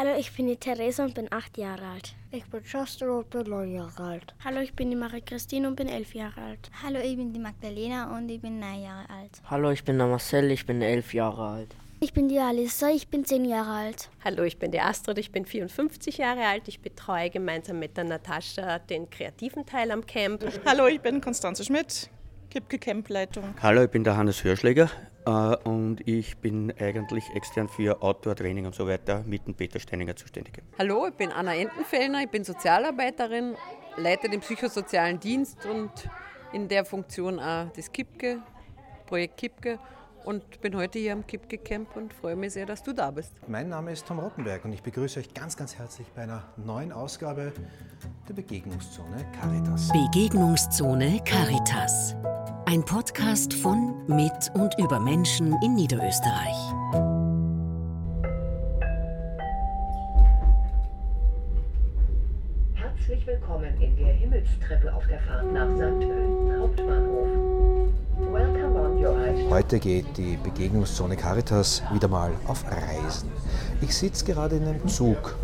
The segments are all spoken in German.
Hallo, ich bin die Therese und bin acht Jahre alt. Ich bin Justin und bin neun Jahre alt. Hallo, ich bin die Marie-Christine und bin elf Jahre alt. Hallo, ich bin die Magdalena und ich bin neun Jahre alt. Hallo, ich bin der Marcel, ich bin elf Jahre alt. Ich bin die Alissa, ich bin zehn Jahre alt. Hallo, ich bin die Astrid, ich bin 54 Jahre alt. Ich betreue gemeinsam mit der Natascha den kreativen Teil am Camp. Hallo, ich bin Konstanze Schmidt, Kipke Campleitung. Hallo, ich bin der Hannes Hörschläger äh, und ich bin eigentlich extern für Outdoor-Training und so weiter mit dem Peter Steininger zuständig. Hallo, ich bin Anna Entenfellner, ich bin Sozialarbeiterin, leite den psychosozialen Dienst und in der Funktion auch das Kipke, Projekt Kipke und bin heute hier am Kipke Camp und freue mich sehr, dass du da bist. Mein Name ist Tom Rottenberg und ich begrüße euch ganz, ganz herzlich bei einer neuen Ausgabe der Begegnungszone Caritas. Begegnungszone Caritas. Ein Podcast von, mit und über Menschen in Niederösterreich. Herzlich willkommen in der Himmelstreppe auf der Fahrt nach St. Pölten Hauptbahnhof. Heute geht die Begegnungszone Caritas wieder mal auf Reisen. Ich sitze gerade in einem Zug,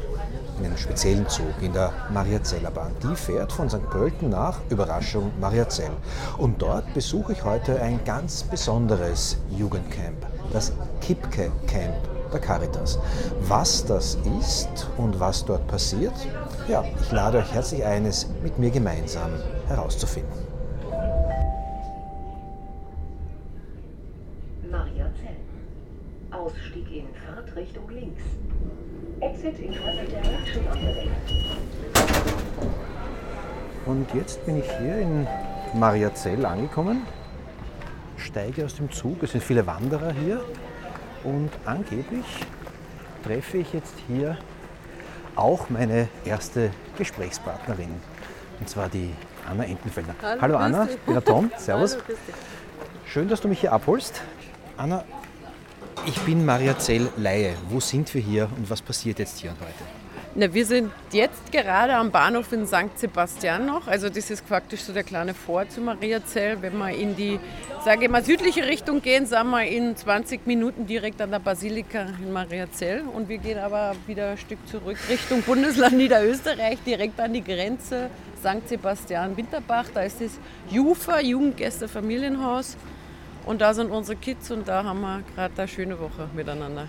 in einem speziellen Zug, in der Mariazeller Bahn. Die fährt von St. Pölten nach Überraschung Mariazell. Und dort besuche ich heute ein ganz besonderes Jugendcamp, das Kipke Camp der Caritas. Was das ist und was dort passiert, ja, ich lade euch herzlich ein, es mit mir gemeinsam herauszufinden. Ausstieg in Fahrtrichtung links. Exit in further direction on the left. Und jetzt bin ich hier in Mariazell angekommen, steige aus dem Zug, es sind viele Wanderer hier und angeblich treffe ich jetzt hier auch meine erste Gesprächspartnerin, und zwar die Anna Entenfelder. Hallo, Hallo Anna, ich bin der Tom, servus. Hallo, Schön, dass du mich hier abholst. Anna, ich bin Mariazell Laie. Wo sind wir hier und was passiert jetzt hier und heute? Na, wir sind jetzt gerade am Bahnhof in St. Sebastian noch. Also das ist praktisch so der kleine Vor zu Mariazell. Wenn wir in die, sage ich mal, südliche Richtung gehen, sind wir in 20 Minuten direkt an der Basilika in Mariazell. Und wir gehen aber wieder ein Stück zurück Richtung Bundesland Niederösterreich, direkt an die Grenze St. Sebastian Winterbach. Da ist das JUFA, Jugendgäste Familienhaus. Und da sind unsere Kids und da haben wir gerade eine schöne Woche miteinander.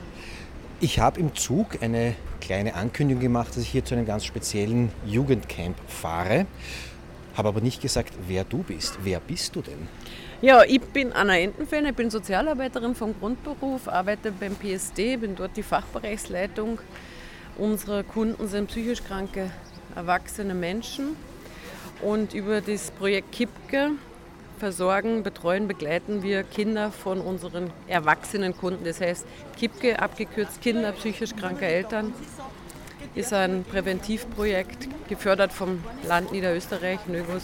Ich habe im Zug eine kleine Ankündigung gemacht, dass ich hier zu einem ganz speziellen Jugendcamp fahre. Habe aber nicht gesagt, wer du bist. Wer bist du denn? Ja, ich bin Anna Entenfellner, ich bin Sozialarbeiterin vom Grundberuf, arbeite beim PSD, bin dort die Fachbereichsleitung. Unsere Kunden sind psychisch kranke, erwachsene Menschen. Und über das Projekt KIPKE versorgen, betreuen, begleiten wir Kinder von unseren erwachsenen Kunden. Das heißt, KIPKE, abgekürzt Kinder psychisch kranker Eltern, ist ein Präventivprojekt, gefördert vom Land Niederösterreich, Nögus.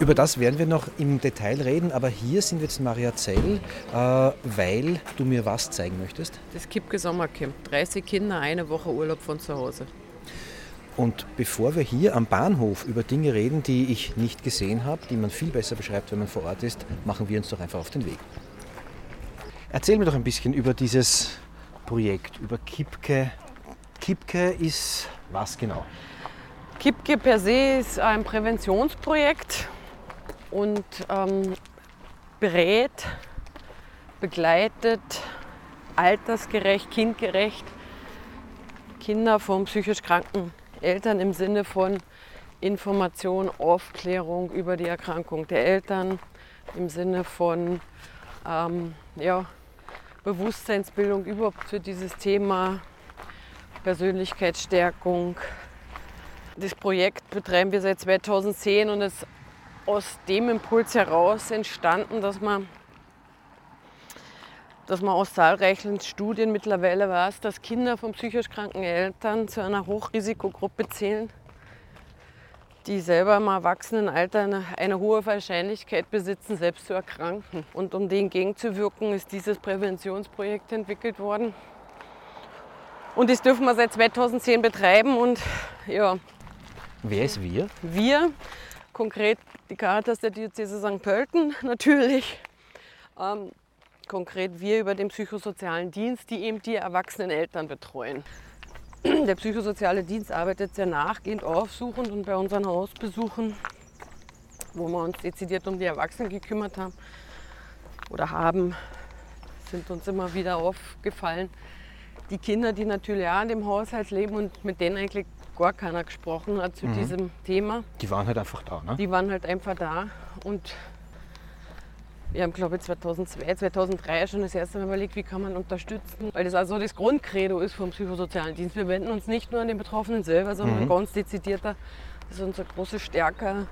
Über das werden wir noch im Detail reden, aber hier sind wir jetzt in Mariazell, äh, weil du mir was zeigen möchtest. Das KIPKE Sommercamp, 30 Kinder, eine Woche Urlaub von zu Hause. Und bevor wir hier am Bahnhof über Dinge reden, die ich nicht gesehen habe, die man viel besser beschreibt, wenn man vor Ort ist, machen wir uns doch einfach auf den Weg. Erzähl mir doch ein bisschen über dieses Projekt, über Kipke. Kipke ist was genau? Kipke per se ist ein Präventionsprojekt und ähm, berät, begleitet, altersgerecht, kindgerecht Kinder von psychisch kranken Eltern im Sinne von Information, Aufklärung über die Erkrankung der Eltern, im Sinne von ähm, ja, Bewusstseinsbildung überhaupt für dieses Thema, Persönlichkeitsstärkung. Das Projekt betreiben wir seit 2010 und ist aus dem Impuls heraus entstanden, dass man dass man aus zahlreichen Studien mittlerweile weiß, dass Kinder von psychisch kranken Eltern zu einer Hochrisikogruppe zählen, die selber im Erwachsenenalter eine, eine hohe Wahrscheinlichkeit besitzen, selbst zu erkranken. Und um dem gegenzuwirken, ist dieses Präventionsprojekt entwickelt worden. Und das dürfen wir seit 2010 betreiben. Und ja. Wer ist wir? Wir, konkret die Caritas der Diözese St. Pölten natürlich. Ähm, konkret wir über den psychosozialen Dienst, die eben die erwachsenen Eltern betreuen. Der psychosoziale Dienst arbeitet sehr nachgehend aufsuchend und bei unseren Hausbesuchen, wo wir uns dezidiert um die Erwachsenen gekümmert haben oder haben, sind uns immer wieder aufgefallen, die Kinder, die natürlich auch in dem Haushalt leben und mit denen eigentlich gar keiner gesprochen hat zu Mhm. diesem Thema. Die waren halt einfach da, ne? Die waren halt einfach da und wir haben, glaube ich, 2002, 2003 schon das erste Mal überlegt, wie kann man unterstützen, weil das also das Grundcredo ist vom psychosozialen Dienst. Wir wenden uns nicht nur an den Betroffenen selber, sondern Mhm. ganz dezidierter, das ist unsere große Stärke,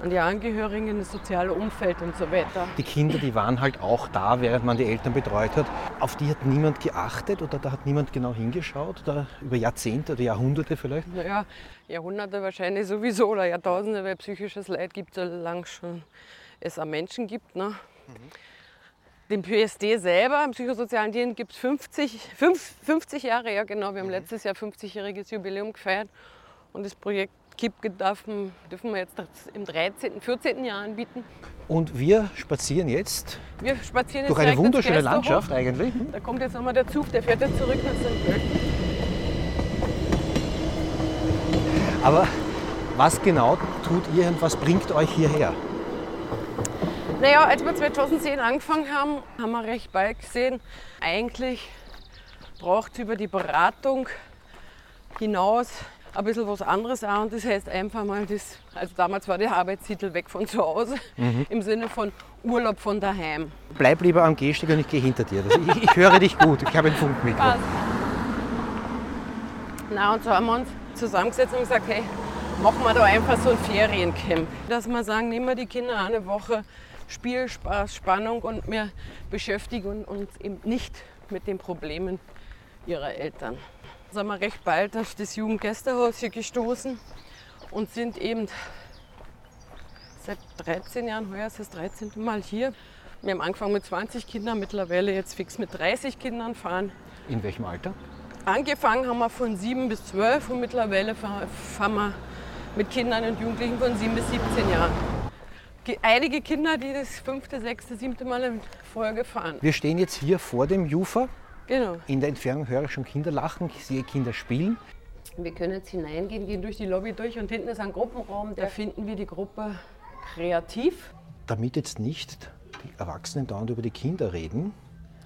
an die Angehörigen, das soziale Umfeld und so weiter. Die Kinder, die waren halt auch da, während man die Eltern betreut hat. Auf die hat niemand geachtet oder da hat niemand genau hingeschaut oder über Jahrzehnte oder Jahrhunderte vielleicht. Naja, Jahrhunderte wahrscheinlich sowieso oder Jahrtausende, weil psychisches Leid gibt es solange schon es am Menschen gibt. Ne? Den PSD selber, im psychosozialen Dienst, gibt es 50, fünf- 50 Jahre, ja genau. Wir haben letztes Jahr 50-jähriges Jubiläum gefeiert und das Projekt KIP dürfen, dürfen wir jetzt im 13., 14. Jahr anbieten. Und wir spazieren jetzt Wir spazieren jetzt durch eine wunderschöne. Landschaft eigentlich. Da kommt jetzt nochmal der Zug, der fährt jetzt zurück nach St. Pölten. Aber was genau tut ihr und was bringt euch hierher? Naja, als wir 2010 angefangen haben, haben wir recht bald gesehen, eigentlich braucht es über die Beratung hinaus ein bisschen was anderes auch. Und das heißt einfach mal, das, also damals war der Arbeitstitel weg von zu Hause, Mhm. im Sinne von Urlaub von daheim. Bleib lieber am Gehsteg und ich gehe hinter dir. Das- Ich, ich höre dich gut, ich habe ein Funkmikro. Passt. Na, und so haben wir uns zusammengesetzt und gesagt, hey, machen wir da einfach so ein Feriencamp. Dass wir sagen, nehmen wir die Kinder eine Woche Spiel, Spaß, Spannung und wir beschäftigen uns eben nicht mit den Problemen ihrer Eltern. Da sind wir recht bald auf das Jugendgästehaus hier gestoßen und sind eben seit 13 Jahren, heuer ist das 13. Mal hier. Wir haben angefangen mit 20 Kindern, mittlerweile jetzt fix mit 30 Kindern fahren. In welchem Alter? Angefangen haben wir von 7 bis 12 und mittlerweile fahr- fahren wir mit Kindern und Jugendlichen von 7 bis 17 Jahren. Ge- Einige Kinder, die das fünfte, sechste, siebte Mal in Folge fahren. Wir stehen jetzt hier vor dem Jufa. Genau. In der Entfernung höre ich schon Kinder lachen, ich sehe Kinder spielen. Wir können jetzt hineingehen, gehen durch die Lobby durch und hinten ist ein Gruppenraum. Da finden wir die Gruppe kreativ. Damit jetzt nicht die Erwachsenen dauernd über die Kinder reden,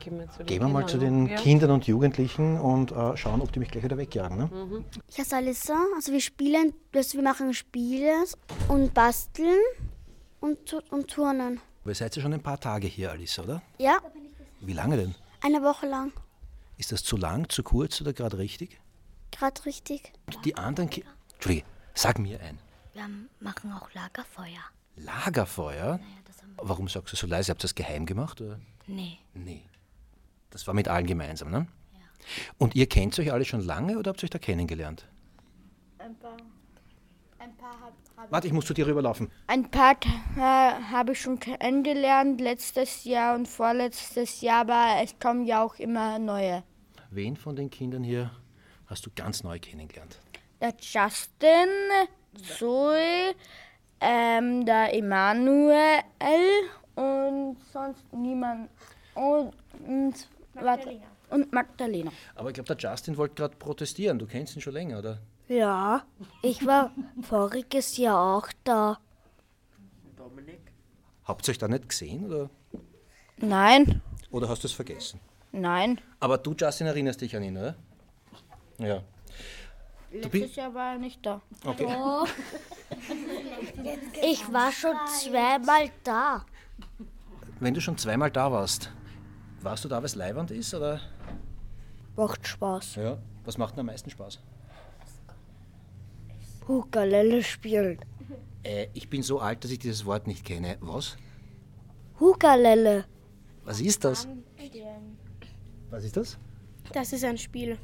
Gehen wir, zu den gehen wir mal zu den ja. Kindern und Jugendlichen und äh, schauen, ob die mich gleich wieder wegjagen. Ne? Mhm. Ich heiße Alissa. Also wir spielen, also wir machen Spiele und basteln und, und turnen. Aber ihr seid ja schon ein paar Tage hier, Alice, oder? Ja, Wie lange denn? eine Woche lang. Ist das zu lang, zu kurz oder gerade richtig? Gerade richtig. Die anderen Kinder. Entschuldige, sag mir ein. Wir machen auch Lagerfeuer. Lagerfeuer? Warum sagst du so leise? Habt ihr das geheim gemacht? Oder? Nee. Nee. Das war mit allen gemeinsam, ne? Und ihr kennt euch alle schon lange oder habt ihr euch da kennengelernt? Ein paar. Ein paar hab, hab Warte, ich muss zu dir rüberlaufen. Ein paar äh, habe ich schon kennengelernt, letztes Jahr und vorletztes Jahr, aber es kommen ja auch immer neue. Wen von den Kindern hier hast du ganz neu kennengelernt? Der Justin, Zoe, ähm, der Emanuel und sonst niemand. Und, und, warte, und Magdalena. Aber ich glaube, der Justin wollte gerade protestieren. Du kennst ihn schon länger, oder? Ja, ich war voriges Jahr auch da. Habt ihr euch da nicht gesehen oder, Nein, oder hast du es vergessen? nein. Aber du, Justin, erinnerst dich an ihn, oder? Ja. Letztes Jahr war er nicht da. okay. Ich war schon zweimal da. Wenn du schon zweimal da warst, warst du da, weil es Leihwand ist? Oder? Macht Spaß. Ja. Was macht denn am meisten Spaß? Hukalele spielen. Äh, ich bin so alt, dass ich dieses Wort nicht kenne. Was? Hukalele. Was ist das? Was ist das? Das ist ein Spiel.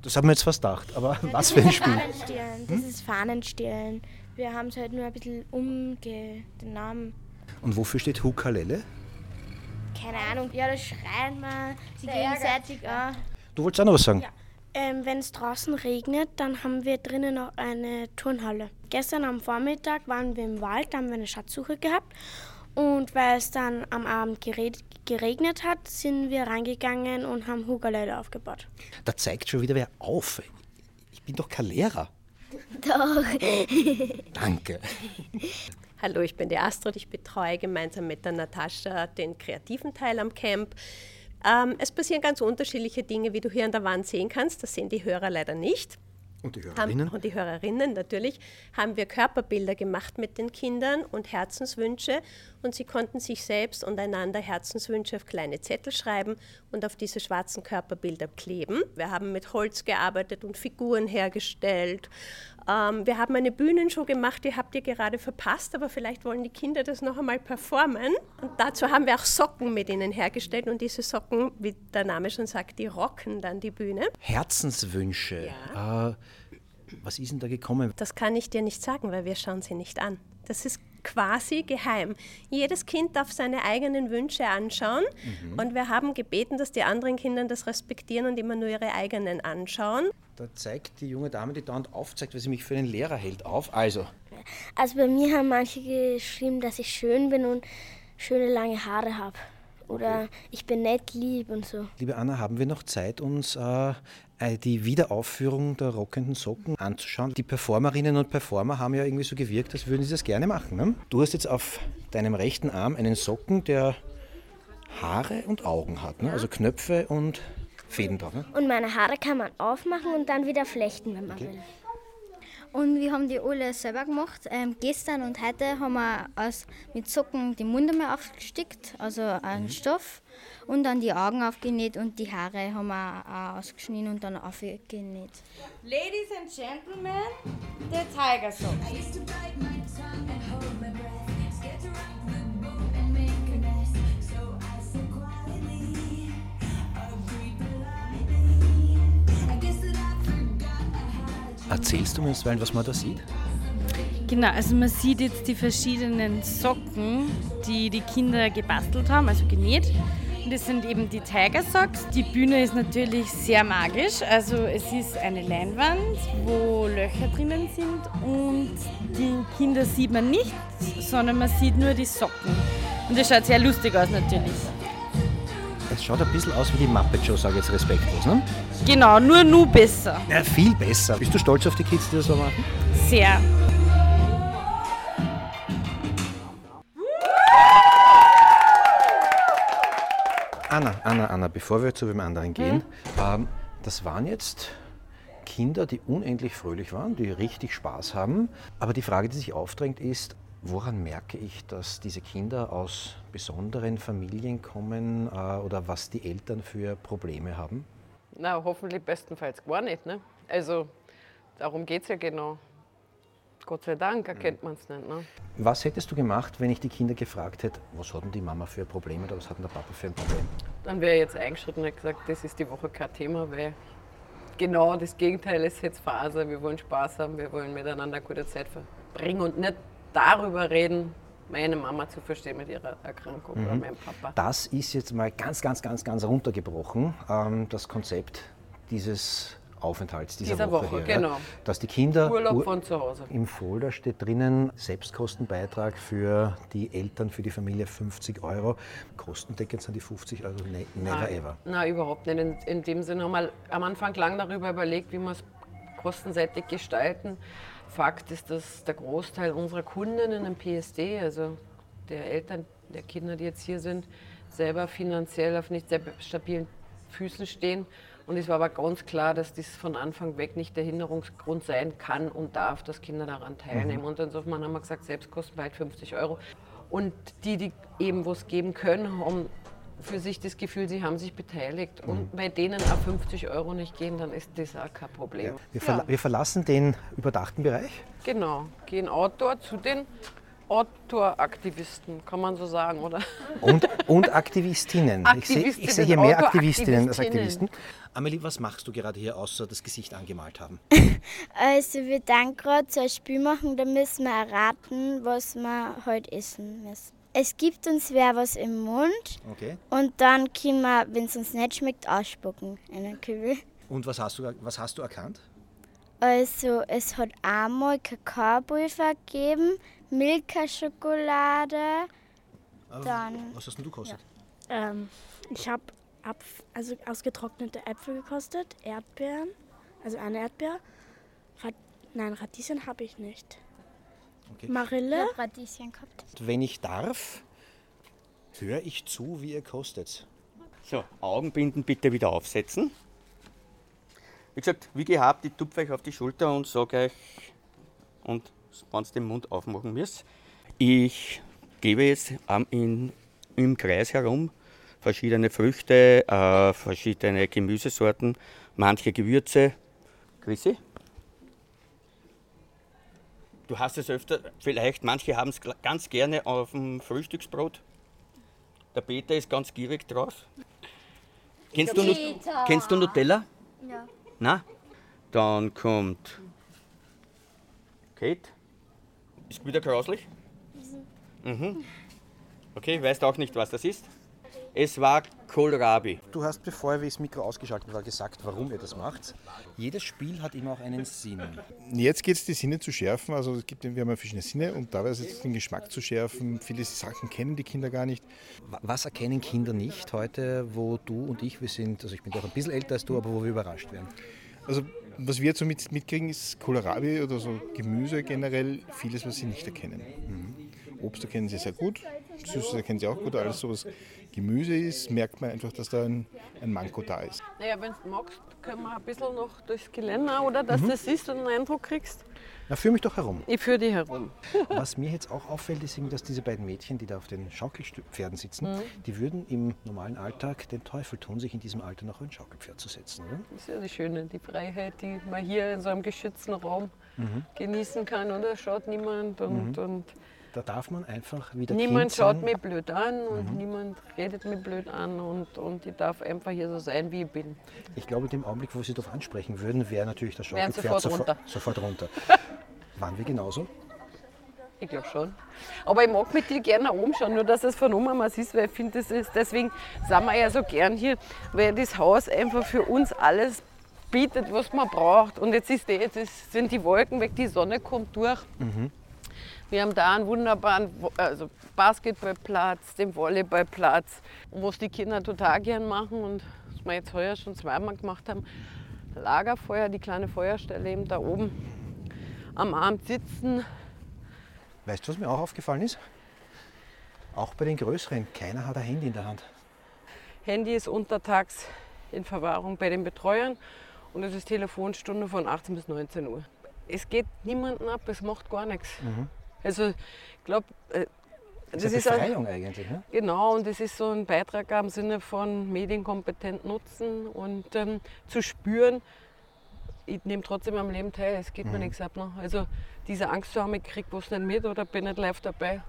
Das haben wir jetzt fast gedacht. Aber was für ein Spiel? Fahnenstehlen. Das ist Fahnenstehlen. Wir haben es halt nur ein bisschen umge... den Namen. Und wofür steht Hukalele? Keine Ahnung. Ja, das schreien wir sie gegenseitig an. Du wolltest auch noch was sagen? Ähm, Wenn es draußen regnet, dann haben wir drinnen noch eine Turnhalle. Gestern am Vormittag waren wir im Wald, da haben wir eine Schatzsuche gehabt. Und weil es dann am Abend gere- geregnet hat, sind wir reingegangen und haben Hugalele aufgebaut. Da zeigt schon wieder wer auf. bin doch kein Lehrer. Doch. Danke. Hallo, ich bin die Astrid. Ich betreue gemeinsam mit der Natascha den kreativen Teil am Camp. Ähm, es passieren ganz unterschiedliche Dinge, wie du hier an der Wand sehen kannst. Das sehen die Hörer leider nicht. Und die Hörerinnen? Haben, und die Hörerinnen natürlich, haben wir Körperbilder gemacht mit den Kindern und Herzenswünsche. Und sie konnten sich selbst und einander Herzenswünsche auf kleine Zettel schreiben und auf diese schwarzen Körperbilder kleben. Wir haben mit Holz gearbeitet und Figuren hergestellt. Ähm, wir haben eine Bühnenshow gemacht, die habt ihr gerade verpasst, aber vielleicht wollen die Kinder das noch einmal performen. Und dazu haben wir auch Socken mit ihnen hergestellt und diese Socken, wie der Name schon sagt, die rocken dann die Bühne. Herzenswünsche. Ja. Äh, was ist denn da gekommen? Das kann ich dir nicht sagen, weil wir schauen sie nicht an. Das ist quasi geheim. Jedes Kind darf seine eigenen Wünsche anschauen mhm. und wir haben gebeten, dass die anderen Kinder das respektieren und immer nur ihre eigenen anschauen. Da zeigt die junge Dame, die dauernd aufzeigt, weil sie mich für einen Lehrer hält, auf. Also. Also bei mir haben manche geschrieben, dass ich schön bin und schöne lange Haare habe. Oder okay. ich bin nett, lieb und so. Liebe Anna, haben wir noch Zeit, uns äh, äh, die Wiederaufführung der rockenden Socken anzuschauen. Die Performerinnen und Performer haben ja irgendwie so gewirkt, als würden sie das gerne machen. Ne? Du hast jetzt auf deinem rechten Arm einen Socken, der Haare und Augen hat, ne? also Knöpfe und Fäden drauf. Ne? Und meine Haare kann man aufmachen und dann wieder flechten, wenn man okay. will. Und wir haben die alle selber gemacht. Ähm, gestern und heute haben wir aus, mit Socken die Munde mal aufgestickt, also einen mhm. Stoff. Und dann die Augen aufgenäht und die Haare haben wir auch ausgeschnitten und dann aufgenäht. Ladies and Gentlemen, der Tiger Song. Erzählst du mir jetzt, was man da sieht? Genau, also man sieht jetzt die verschiedenen Socken, die die Kinder gebastelt haben, also genäht. Und das sind eben die Tiger Socks. Die Bühne ist natürlich sehr magisch. Also es ist eine Leinwand, wo Löcher drinnen sind und die Kinder sieht man nicht, sondern man sieht nur die Socken. Und das schaut sehr lustig aus natürlich. Es schaut ein bisschen aus wie die Muppet Show, sage ich jetzt respektlos, ne? Genau, nur nur besser. Ja, viel besser. Bist du stolz auf die Kids, die das so machen? Sehr. Anna, Anna, Anna, bevor wir zu dem anderen gehen, mhm. ähm, das waren jetzt Kinder, die unendlich fröhlich waren, die richtig Spaß haben. Aber die Frage, die sich aufdrängt, ist, woran merke ich, dass diese Kinder aus besonderen Familien kommen äh, oder was die Eltern für Probleme haben? Na, hoffentlich bestenfalls gar nicht. Ne? Also darum geht es ja genau. Gott sei Dank erkennt man es nicht. Ne? Was hättest du gemacht, wenn ich die Kinder gefragt hätte, was hat denn die Mama für Probleme oder was hat denn der Papa für ein Problem? Dann wäre ich jetzt eingeschritten und gesagt, das ist die Woche kein Thema, weil genau das Gegenteil ist jetzt Phase. Wir wollen Spaß haben, wir wollen miteinander gute Zeit verbringen und nicht darüber reden, meine Mama zu verstehen mit ihrer Erkrankung mhm. oder meinem Papa. Das ist jetzt mal ganz, ganz, ganz, ganz runtergebrochen, ähm, das Konzept dieses Aufenthalts dieser, dieser Woche, Woche hier, genau. dass die Kinder Urlaub von zu Hause. Im Folder steht drinnen Selbstkostenbeitrag für die Eltern, für die Familie 50 Euro. Kostendeckend sind die 50 Euro ne never nein, ever. Nein, überhaupt nicht. In, in dem Sinne haben wir am Anfang lang darüber überlegt, wie wir es kostenseitig gestalten. Fakt ist, dass der Großteil unserer Kundinnen im PSD, also der Eltern der Kinder, die jetzt hier sind, selber finanziell auf nicht sehr stabilen Füßen stehen und es war aber ganz klar, dass das von Anfang weg nicht der Hinderungsgrund sein kann und darf, dass Kinder daran teilnehmen. Mhm. Und insofern haben wir gesagt, Selbstkosten weit 50 Euro. Und die, die eben was geben können, haben für sich das Gefühl, sie haben sich beteiligt. Mhm. Und bei denen ab 50 Euro nicht gehen, dann ist das auch kein Problem. Ja. Wir, verla ja. wir verlassen den überdachten Bereich. Genau, gehen outdoor zu den Outdoor-Aktivisten, kann man so sagen, oder? Und, und Aktivistinnen. Aktivistinnen. Ich sehe seh hier mehr Aktivistinnen als Aktivisten. Amelie, was machst du gerade hier, außer das Gesicht angemalt haben? Also wir dann gerade so ein Spiel machen, da müssen wir erraten, was wir heute essen müssen. Es gibt uns wer was im Mund okay. und dann können wir, wenn es uns nicht schmeckt, ausspucken in den Kübel. Und was hast du, was hast du erkannt? Also es hat einmal Kakaopulver gegeben, Milka-Schokolade. Dann. Was hast denn du gekostet? Ja. Ähm, ich habe also ausgetrocknete Äpfel gekostet, Erdbeeren, also eine Erdbeer, Rad Nein, Radieschen habe ich nicht. Okay. Marille? Radieschen gehabt. Wenn ich darf, höre ich zu, wie ihr kostet. So, Augenbinden bitte wieder aufsetzen. Wie gesagt, wie gehabt, ich tupfe euch auf die Schulter und sage euch, und wenn ihr den Mund aufmachen müsst, ich gebe jetzt in, im Kreis herum verschiedene Früchte, äh, verschiedene Gemüsesorten, manche Gewürze. Chrissy? Du hast es öfter, vielleicht, manche haben es ganz gerne auf dem Frühstücksbrot. Der Peter ist ganz gierig drauf. Kennst du, Peter. kennst du Nutella? Ja. Na? Dann kommt Kate. Ist wieder grauslich? Mhm. Okay, weißt auch nicht, was das ist? Es war Kohlrabi. Du hast, bevor wir das Mikro ausgeschaltet war, gesagt, warum ihr das macht. Jedes Spiel hat immer auch einen Sinn. Jetzt geht es, die Sinne zu schärfen. Also es gibt, wir haben ja verschiedene Sinne und dabei ist es den Geschmack zu schärfen. Viele Sachen kennen die Kinder gar nicht. Wa- Was erkennen Kinder nicht heute, wo du und ich, wir sind, also ich bin doch ein bisschen älter als du, aber wo wir überrascht werden? Also was wir jetzt so mit, mitkriegen, ist Kohlrabi oder so Gemüse generell, vieles, was sie nicht erkennen. Mhm. Obst erkennen sie sehr gut, Süßes erkennen sie auch gut, alles so was Gemüse ist, merkt man einfach, dass da ein, ein Manko da ist. Naja, wenn du magst, können wir ein bisschen noch durchs Gelände, oder? Dass Mhm. du das siehst und einen Eindruck kriegst. Na, führ mich doch herum. Ich führe die herum. Was mir jetzt auch auffällt, ist, dass diese beiden Mädchen, die da auf den Schaukelpferden sitzen, Mhm. die würden im normalen Alltag den Teufel tun, sich in diesem Alter noch auf ein Schaukelpferd zu setzen. Oder? Das ist ja das Schöne, die Freiheit, die man hier in so einem geschützten Raum Mhm. genießen kann, oder? Schaut niemand und, Mhm. und Da darf man einfach wieder niemand schaut sein. mich blöd an und Mhm. niemand redet mich blöd an und, und ich darf einfach hier so sein, wie ich bin. Ich glaube, in dem Augenblick, wo Sie darauf ansprechen würden, wäre natürlich das Schaukelpferd sofort runter. sofort runter. Waren wir genauso? Ich glaube schon. Aber ich mag mit dir gerne nach oben schauen, nur dass es von oben was ist, weil ich finde, das ist, deswegen sind wir ja so gern hier, weil das Haus einfach für uns alles bietet, was man braucht. Und jetzt, ist die, jetzt ist, sind die Wolken weg, die Sonne kommt durch. Wir haben da einen wunderbaren Wo- also Basketballplatz, den Volleyballplatz, was die Kinder total gern machen und was wir jetzt heuer schon zweimal gemacht haben. Lagerfeuer, die kleine Feuerstelle eben da oben am Abend sitzen. Weißt du, was mir auch aufgefallen ist? Auch bei den Größeren, keiner hat ein Handy in der Hand. Handy ist untertags in Verwahrung bei den Betreuern und es ist Telefonstunde von 18 bis 19 Uhr. Es geht niemanden ab, es macht gar nichts. Mhm. Also ich glaube, äh, Das ist eine Befreiung eigentlich. Ne? Genau, und das ist so ein Beitrag im Sinne von medienkompetent nutzen und ähm, zu spüren, ich nehme trotzdem am Leben teil, es geht mir Mhm. nichts ab. Ne? Also diese Angst zu haben, ich krieg was nicht mit oder bin nicht live dabei,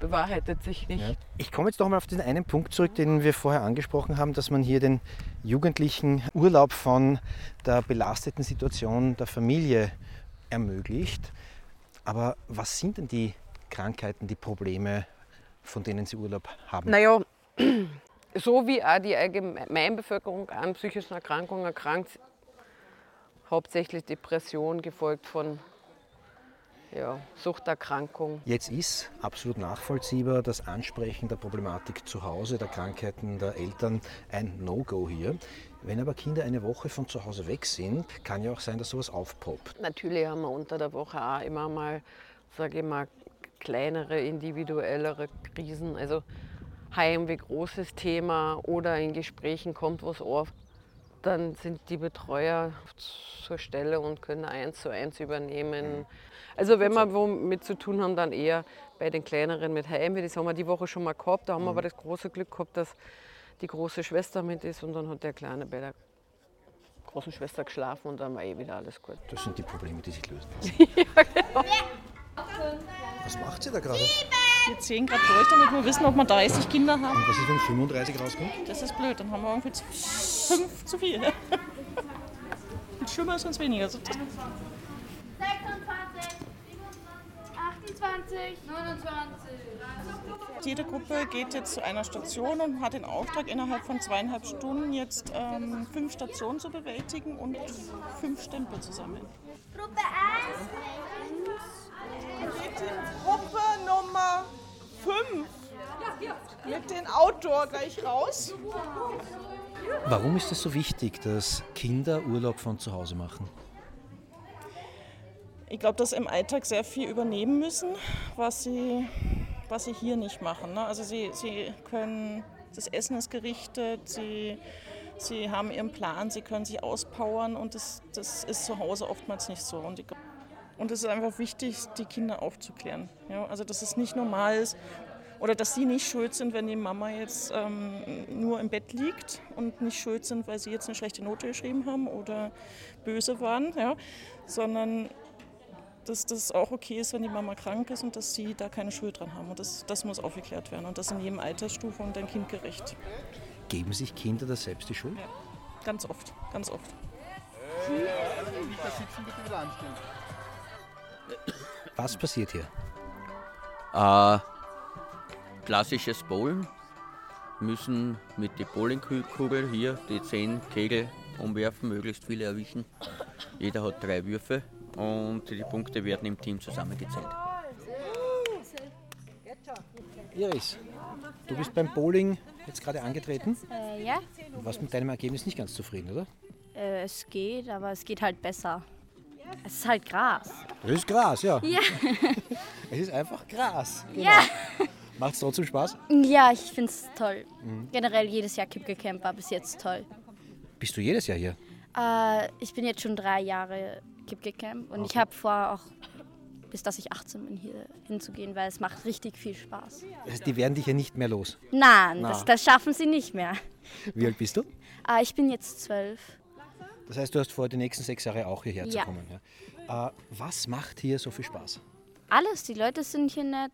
bewahrheitet sich nicht. Ja. Ich komme jetzt noch mal auf diesen einen Punkt zurück, den wir vorher angesprochen haben, dass man hier den Jugendlichen Urlaub von der belasteten Situation der Familie ermöglicht. Aber was sind denn die Krankheiten, die Probleme, von denen sie Urlaub haben? Naja, so wie auch die Allgemeinbevölkerung an psychischen Erkrankungen erkrankt, hauptsächlich Depression, gefolgt von ja, Suchterkrankung. Jetzt ist absolut nachvollziehbar das Ansprechen der Problematik zu Hause, der Krankheiten der Eltern ein No-Go hier. Wenn aber Kinder eine Woche von zu Hause weg sind, kann ja auch sein, dass sowas aufpoppt. Natürlich haben wir unter der Woche auch immer mal, sage ich mal, kleinere, individuellere Krisen. Also Heimweh, großes Thema oder in Gesprächen kommt was auf. Dann sind die Betreuer zur Stelle und können eins zu eins übernehmen. Also wenn wir womit zu tun haben, dann eher bei den kleineren mit Heimweh. Das haben wir die Woche schon mal gehabt. Da haben wir aber das große Glück gehabt, dass die große Schwester mit ist und dann hat der Kleine bei der großen Schwester geschlafen und dann war eh wieder alles gut. Das sind die Probleme, die sich lösen lassen. ja, genau. Was macht sie da gerade? Wir zählen gerade durch, damit wir wissen, ob wir 30 Kinder haben. Und was ist, wenn 35 rauskommt? Das ist blöd, dann haben wir irgendwie fünf zu viel. Und schlimmer ist uns weniger. Also 26, 28, 29. Jede Gruppe geht jetzt zu einer Station und hat den Auftrag, innerhalb von zweieinhalb Stunden jetzt ähm, fünf Stationen zu bewältigen und fünf Stempel zu sammeln. Gruppe 1. Geht in Gruppe Nummer 5 mit den Outdoor gleich raus. Warum ist es so wichtig, dass Kinder Urlaub von zu Hause machen? Ich glaube, dass im Alltag sehr viel übernehmen müssen, was sie, was sie hier nicht machen. Ne? Also sie, sie können, das Essen ist gerichtet, sie, sie haben ihren Plan, sie können sich auspowern und das, das ist zu Hause oftmals nicht so. Und, ich, und es ist einfach wichtig, die Kinder aufzuklären. Ja? Also dass es nicht normal ist oder dass sie nicht schuld sind, wenn die Mama jetzt ähm, nur im Bett liegt und nicht schuld sind, weil sie jetzt eine schlechte Note geschrieben haben oder böse waren, ja? sondern dass das auch okay ist, wenn die Mama krank ist und dass sie da keine Schuld dran haben. Und das, das muss aufgeklärt werden und das in jedem Altersstufe und dann kindgerecht. Geben sich Kinder da selbst die Schuld? Ja, ganz oft, ganz oft. Was passiert hier? Äh, klassisches Bowlen. Müssen mit der Bowlingkugel hier die 10 Kegel umwerfen, möglichst viele erwischen. Jeder hat drei Würfe und die Punkte werden im Team zusammengezählt. Iris, du bist beim Bowling jetzt gerade angetreten. Äh, ja, Du warst mit deinem Ergebnis nicht ganz zufrieden, oder? äh, es geht, aber es geht halt besser. Es ist halt Gras. Das ist Gras, ja. Ja. Es ist einfach Gras. Ja. Macht es trotzdem Spaß? Ja, ich finde es toll. Mhm. Generell jedes Jahr Kipke-Camp war bis jetzt toll. Bist du jedes Jahr hier? Äh, ich bin jetzt schon drei Jahre Kipke-Camp und ich habe vor, auch bis dass ich 18 bin, hier hinzugehen, weil es macht richtig viel Spaß. Die werden dich ja nicht mehr los. Nein, das, das schaffen sie nicht mehr. Wie alt bist du? Äh, ich bin jetzt zwölf. Das heißt, du hast vor, die nächsten sechs Jahre auch hierher Ja. zu kommen. Ja? Äh, was macht hier so viel Spaß? Alles, die Leute sind hier nett.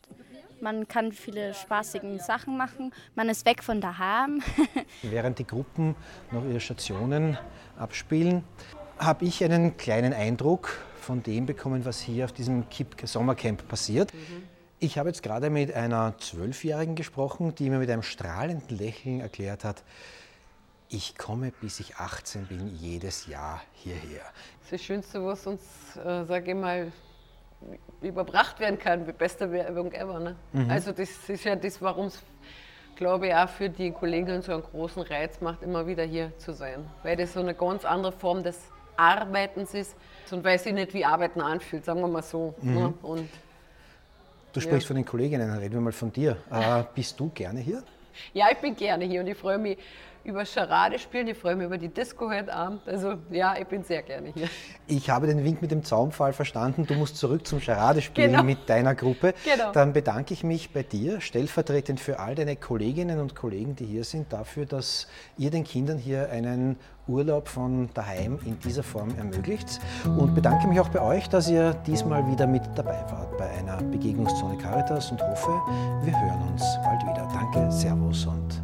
Man kann viele spaßige Sachen machen. Man ist weg von daheim. Während die Gruppen noch ihre Stationen abspielen, habe ich einen kleinen Eindruck von dem bekommen, was hier auf diesem KIP Sommercamp passiert. Ich habe jetzt gerade mit einer Zwölfjährigen gesprochen, die mir mit einem strahlenden Lächeln erklärt hat, ich komme, bis ich 18 bin, jedes Jahr hierher. Das ist das Schönste, was uns, äh, sage ich mal, überbracht werden kann, die beste Werbung ever. Ne? Mhm. Also das ist ja das, warum es, glaube ich, auch für die Kolleginnen so einen großen Reiz macht, immer wieder hier zu sein. Weil das so eine ganz andere Form des Arbeitens ist und weil sich nicht wie Arbeiten anfühlt, sagen wir mal so. Mhm. Ne? Und Du sprichst von den Kolleginnen, reden wir mal von dir. Äh, bist du gerne hier? ja, ich bin gerne hier und ich freue mich über Charade spielen, ich freue mich über die Disco heute Abend. Also ja, ich bin sehr gerne hier. Ich habe den Wink mit dem Zaunpfahl verstanden. Du musst zurück zum Charadespielen Genau. mit deiner Gruppe. Genau. Dann bedanke ich mich bei dir, stellvertretend für all deine Kolleginnen und Kollegen, die hier sind, dafür, dass ihr den Kindern hier einen Urlaub von daheim in dieser Form ermöglicht. Und bedanke mich auch bei euch, dass ihr diesmal wieder mit dabei wart bei einer Begegnungszone Caritas und hoffe, wir hören uns bald wieder. Danke, Servus und